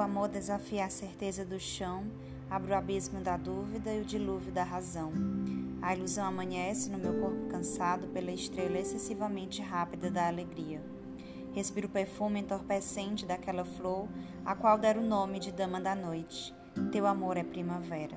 amor desafia a certeza do chão, abre o abismo da dúvida e o dilúvio da razão. A ilusão amanhece no meu corpo cansado pela estrela excessivamente rápida da alegria. Respiro o perfume entorpecente daquela flor, a qual dera o nome de dama da noite. Teu amor é primavera.